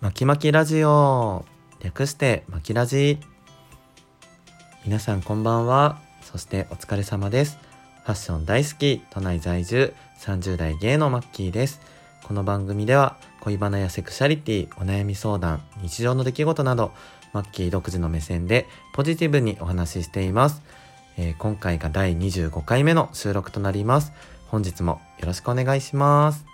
まきまきラジオ。略してまきラジ。皆さんこんばんは。そしてお疲れ様です。ファッション大好き。都内在住。30代芸のマッキーです。この番組では恋バナやセクシャリティお悩み相談日常の出来事などマッキー独自の目線でポジティブにお話ししています、えー今回が第25回目の収録となります。本日もよろしくお願いします。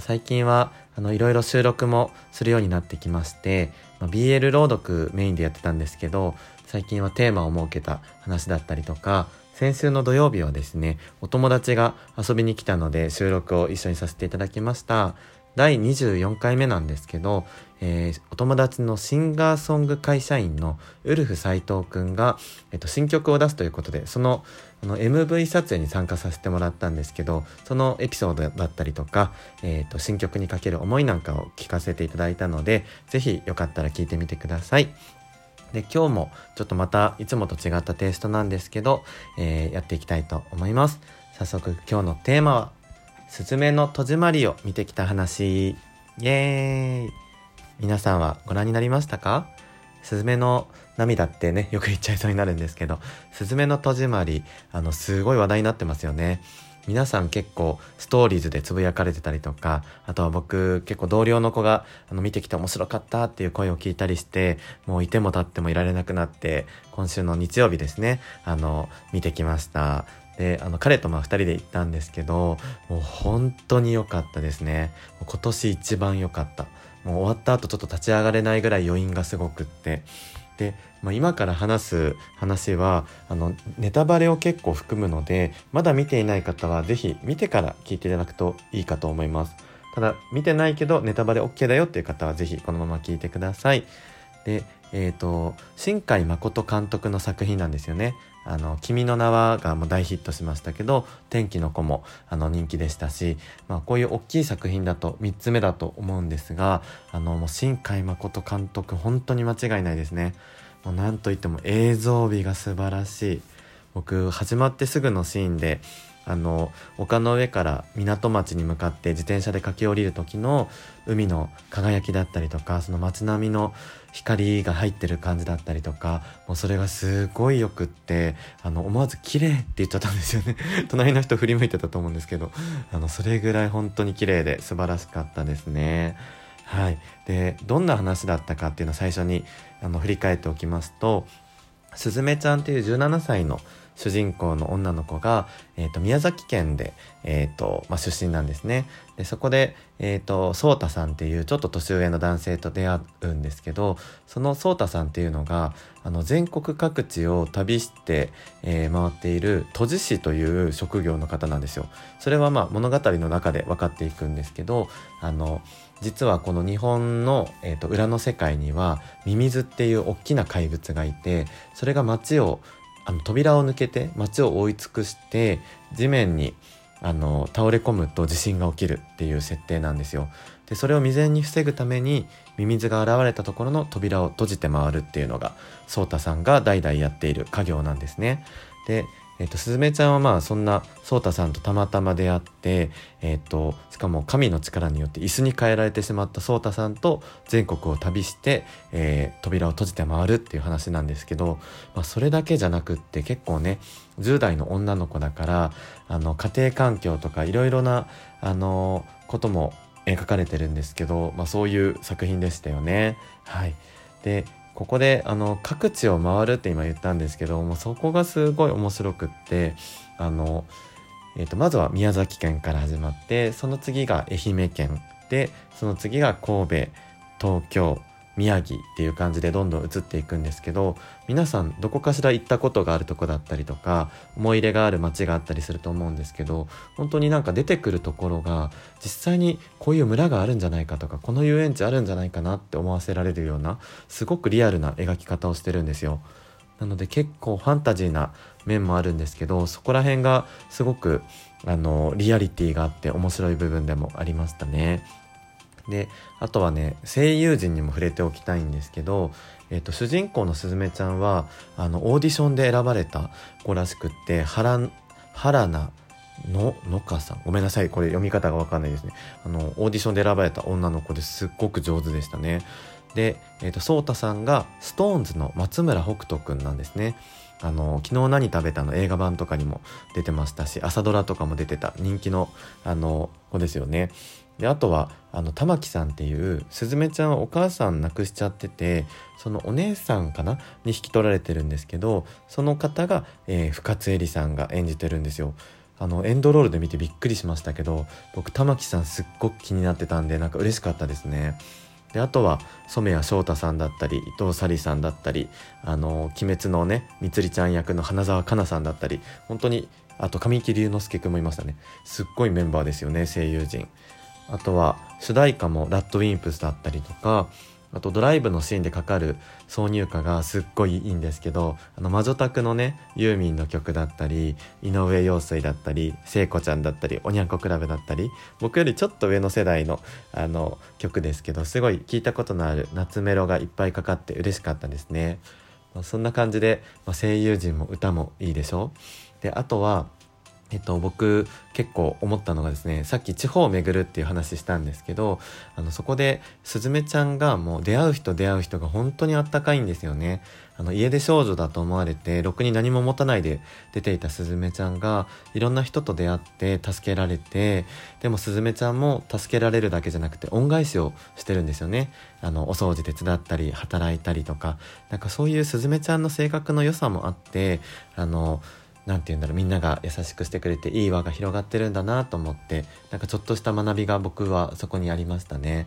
最近はあのいろいろ収録もするようになってきまして、まあ BL 朗読メインでやってたんですけど最近はテーマを設けた話だったりとか先週の土曜日はですねお友達が遊びに来たので収録を一緒にさせていただきました。第24回目なんですけど、えーお友達のシンガーソング会社員のウルフ斉藤くんが、えっと、新曲を出すということでそのあの MV 撮影に参加させてもらったんですけどそのエピソードだったりとか、えー、と新曲にかける思いなんかを聞かせていただいたのでぜひよかったら聞いてみてください。で今日もちょっとまたいつもと違ったテイストなんですけど、えーやっていきたいと思います。早速今日のテーマは「すずめの戸締まり」を見てきた話。イエーイ。皆さんはご覧になりましたか？スズメの涙ってね よく言っちゃいそうになるんですけど。スズメの戸締まりあのすごい話題になってますよね。皆さん結構ストーリーズでつぶやかれてたりとかあとは僕結構同僚の子があの見てきて面白かったっていう声を聞いたりしてもういても立ってもいられなくなって今週の日曜日ですねあの見てきました。であの彼とまあ2人で行ったんですけどもう本当に良かったですね。今年一番良かった。もう終わった後ちょっと立ち上がれないぐらい余韻がすごくって。で、まあ、今から話す話はあのネタバレを結構含むのでまだ見ていない方はぜひ見てから聞いていただくといいかと思います。ただ見てないけどネタバレ OK だよっていう方はぜひこのまま聞いてください。でえっ、と新海誠監督の作品なんですよね。あの「君の名は」がもう大ヒットしましたけど「天気の子も」あの人気でしたし、まあ、こういう大きい作品だと3つ目だと思うんですがあのもう新海誠監督本当に間違いないですね。もうなんといっても映像美が素晴らしい。僕始まってすぐのシーンであの丘の上から港町に向かって自転車で駆け下りる時の海の輝きだったりとかその街並みの光が入ってる感じだったりとかもうそれがすごいよくってあの思わず綺麗って言っちゃったんですよね。隣の人振り向いてたと思うんですけどあのそれぐらい本当に綺麗で素晴らしかったですね。はい。でどんな話だったかっていうのを最初にあの振り返っておきますとすずめちゃんっていう17歳の主人公の女の子が、えー、と宮崎県で、えーとまあ、出身なんですね。でそこで、えー、と颯太さんっていうちょっと年上の男性と出会うんですけどその颯太さんっていうのがあの全国各地を旅して、えー回っている都知事という職業の方なんですよ。それはまあ物語の中で分かっていくんですけどあの実はこの日本の、えー、と裏の世界にはミミズっていう大きな怪物がいてそれが街をあの扉を抜けて街を覆い尽くして地面にあの倒れ込むと地震が起きるっていう設定なんですよ。でそれを未然に防ぐためにミミズが現れたところの扉を閉じて回るっていうのが颯太さんが代々やっている家業なんですね。でえっと、すずめちゃんはまあそんな颯太さんとたまたま出会って、えっと、しかも神の力によって椅子に変えられてしまった颯太さんと全国を旅して、えー扉を閉じて回るっていう話なんですけど、まあ、それだけじゃなくって結構ね10代の女の子だからあの家庭環境とかいろいろなあのことも描かれてるんですけど、まあ、そういう作品でしたよね。はい、でここであの各地を回るって今言ったんですけどもそこがすごい面白くってあの、えー、とまずは宮崎県から始まってその次が愛媛県でその次が神戸東京宮城っていう感じでどんどん移っていくんですけど皆さんどこかしら行ったことがあるとこだったりとか思い入れがある街があったりすると思うんですけど本当になんか出てくるところが実際にこういう村があるんじゃないかとかこの遊園地あるんじゃないかなって思わせられるようなすごくリアルな描き方をしてるんですよ。なので結構ファンタジーな面もあるんですけどそこら辺がすごくあのリアリティがあって面白い部分でもありましたね。であとはね声優陣にも触れておきたいんですけど、えっと主人公のすずめちゃんはあのオーディションで選ばれた子らしくって原原菜ののかさん。ごめんなさいこれ読み方が分かんないですね。あのオーディションで選ばれた女の子ですっごく上手でしたね。で、えーと、そうたさんが SixTONES の松村北斗くんなんですね。あの昨日何食べたの？映画版とかにも出てましたし朝ドラとかも出てた人気のあの子ですよね。であとはあの玉木さんっていうすずめちゃんお母さん亡くしちゃっててそのお姉さんかな？に引き取られてるんですけどその方が、えー、深津絵里さんが演じてるんですよ。あのエンドロールで見てびっくりしましたけど僕玉木さんすっごく気になってたんでなんか嬉しかったですね。であとは染谷翔太さんだったり伊藤沙莉さんだったりあの「鬼滅」のねみつりちゃん役の花澤香菜さんだったり本当にあと神木隆之介君もいましたねすっごいメンバーですよね声優陣あとは主題歌もラッドウィンプスだったりとかあとドライブのシーンでかかる挿入歌がすっごいいいんですけどあの魔女宅のねユーミンの曲だったり井上陽水だったり聖子ちゃんだったりおにゃんこクラブだったり僕よりちょっと上の世代のあの曲ですけどすごい聞いたことのある夏メロがいっぱいかかって嬉しかったですね。そんな感じで、まあ、声優陣も歌もいいでしょであとはえっと、僕結構思ったのがですねさっき地方を巡るっていう話したんですけどあのそこですずめちゃんがもう出会う人出会う人が本当にあったかいんですよね。あの家出少女だと思われてろくに何も持たないで出ていたすずめちゃんがいろんな人と出会って助けられてでもすずめちゃんも助けられるだけじゃなくて恩返しをしてるんですよね。あのお掃除手伝ったり働いたりとか。なんかそういうすずめちゃんの性格の良さもあってあの何て言うんだろうみんなが優しくしてくれていい輪が広がってるんだなと思ってなんかちょっとした学びが僕はそこにありましたね。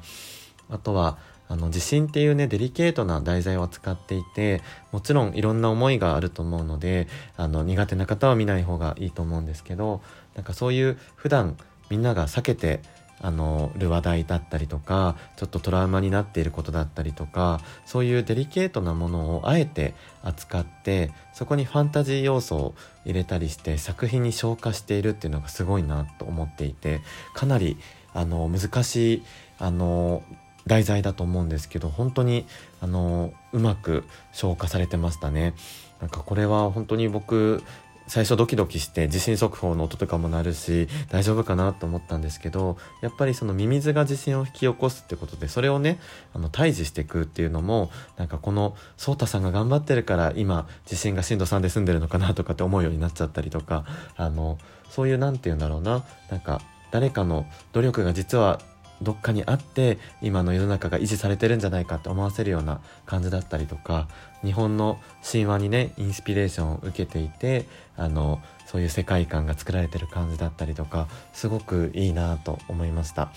あとはあの地震っていうねデリケートな題材を扱っていてもちろんいろんな思いがあると思うのであの苦手な方は見ない方がいいと思うんですけどなんかそういう普段みんなが避けてあのる話題だったりとかちょっとトラウマになっていることだったりとかそういうデリケートなものをあえて扱ってそこにファンタジー要素を入れたりして作品に昇華しているっていうのがすごいなと思っていてかなりあの難しいあの題材だと思うんですけど本当にあのうまく消化されてましたね。なんかこれは本当に僕最初ドキドキして地震速報の音とかも鳴るし大丈夫かなと思ったんですけどやっぱりそのミミズが地震を引き起こすってことでそれをねあの退治していくっていうのもなんかこの颯太さんが頑張ってるから今地震が震度3で住んでるのかなとかって思うようになっちゃったりとかあのそういう何て言うんだろうななんか誰かの努力が実はどっかにあって今の世の中が維持されてるんじゃないかって思わせるような感じだったりとか日本の神話にねインスピレーションを受けていてあのそういう世界観が作られてる感じだったりとかすごくいいなと思いました。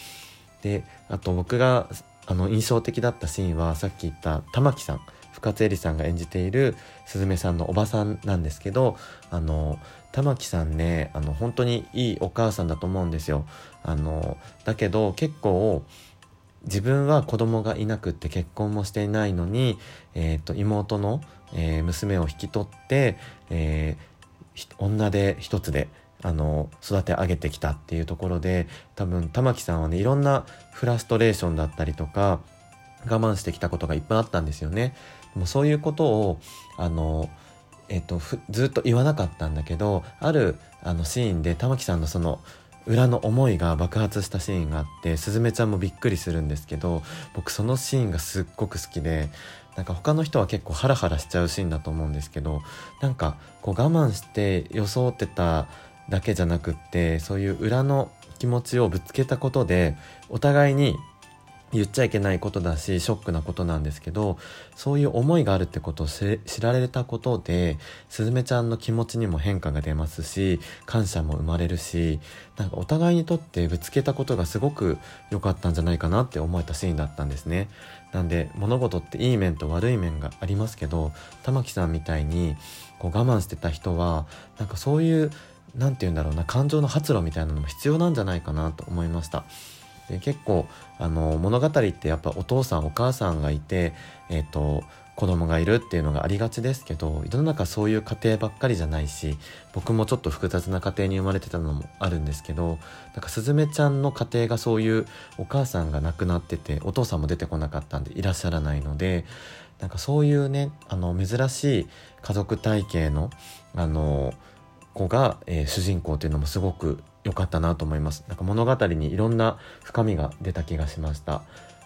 であと僕があの印象的だったシーンはさっき言った玉木さん。深津絵里さんが演じているすずめさんのおばさんなんですけどあの玉木さんねあの本当にいいお母さんだと思うんですよあのだけど結構自分は子供がいなくって結婚もしていないのに、えーと、妹の、えー、娘を引き取って、えー、女で一つであの育て上げてきたっていうところで多分玉木さんはねいろんなフラストレーションだったりとか我慢してきたことがいっぱいあったんですよね。もうそういうことをあのえっと、ずっと言わなかったんだけどあるあのシーンで玉木さんのその裏の思いが爆発したシーンがあってすずめちゃんもびっくりするんですけど僕そのシーンがすっごく好きでなんか他の人は結構ハラハラしちゃうシーンだと思うんですけどなんかこう我慢して装ってただけじゃなくってそういう裏の気持ちをぶつけたことでお互いに言っちゃいけないことだしショックなことなんですけどそういう思いがあるってことを知られたことですずめちゃんの気持ちにも変化が出ますし感謝も生まれるしなんかお互いにとってぶつけたことがすごく良かったんじゃないかなって思えたシーンだったんですねなんで物事っていい面と悪い面がありますけど玉木さんみたいにこう我慢してた人はなんかそういう何て言うんだろうな感情の発露みたいなのも必要なんじゃないかなと思いました。で結構あの物語ってやっぱお父さんお母さんがいて、えーと、子供がいるっていうのがありがちですけど世の中そういう家庭ばっかりじゃないし僕もちょっと複雑な家庭に生まれてたのもあるんですけどなんかすずめちゃんの家庭がそういうお母さんが亡くなっててお父さんも出てこなかったんでいらっしゃらないのでなんかそういうねあの珍しい家族体系のあの子が、えー、主人公というのもすごく良かったなと思います。なんか物語にいろんな深みが出た気がしました。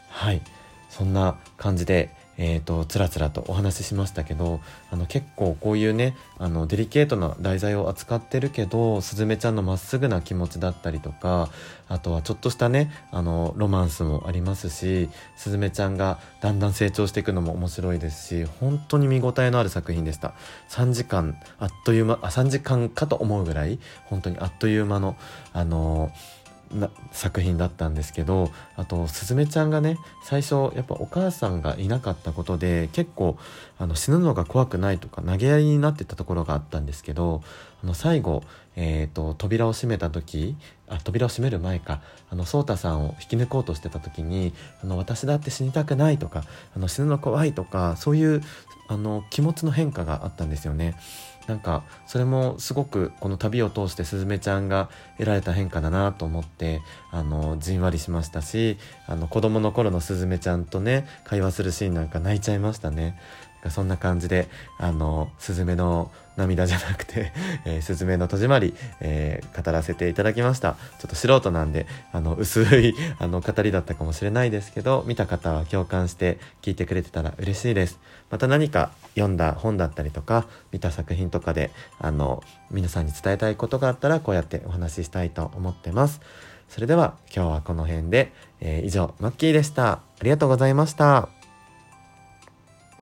はい。そんな感じでえーと、つらつらとお話ししましたけどあの結構こういうねあのデリケートな題材を扱ってるけどすずめちゃんのまっすぐな気持ちだったりとかあとはちょっとしたねあのロマンスもありますしすずめちゃんがだんだん成長していくのも面白いですし本当に見応えのある作品でした。3時間あっという間あ3時間かと思うぐらい本当にあっという間のあのー作品だったんですけどあとすずめちゃんがね最初やっぱお母さんがいなかったことで結構あの死ぬのが怖くないとか投げやりになってたところがあったんですけどあの最後、えーと、扉を閉めた時あ扉を閉める前かあの颯太さんを引き抜こうとしてた時にあの私だって死にたくないとかあの死ぬの怖いとかそういうあの気持ちの変化があったんですよね。なんかそれもすごくこの旅を通してすずめちゃんが得られた変化だなと思ってあのじんわりしましたしあの子供の頃のすずめちゃんとね会話するシーンなんか泣いちゃいましたね。そんな感じであのスズメの涙じゃなくて、えー、スズメの戸締まり、えー、語らせていただきました。ちょっと素人なんであの薄い あの語りだったかもしれないですけど見た方は共感して聞いてくれてたら嬉しいです。また何か読んだ本だったりとか見た作品とかであの皆さんに伝えたいことがあったらこうやってお話ししたいと思ってます。それでは今日はこの辺で、えー、以上マッキーでした。ありがとうございました。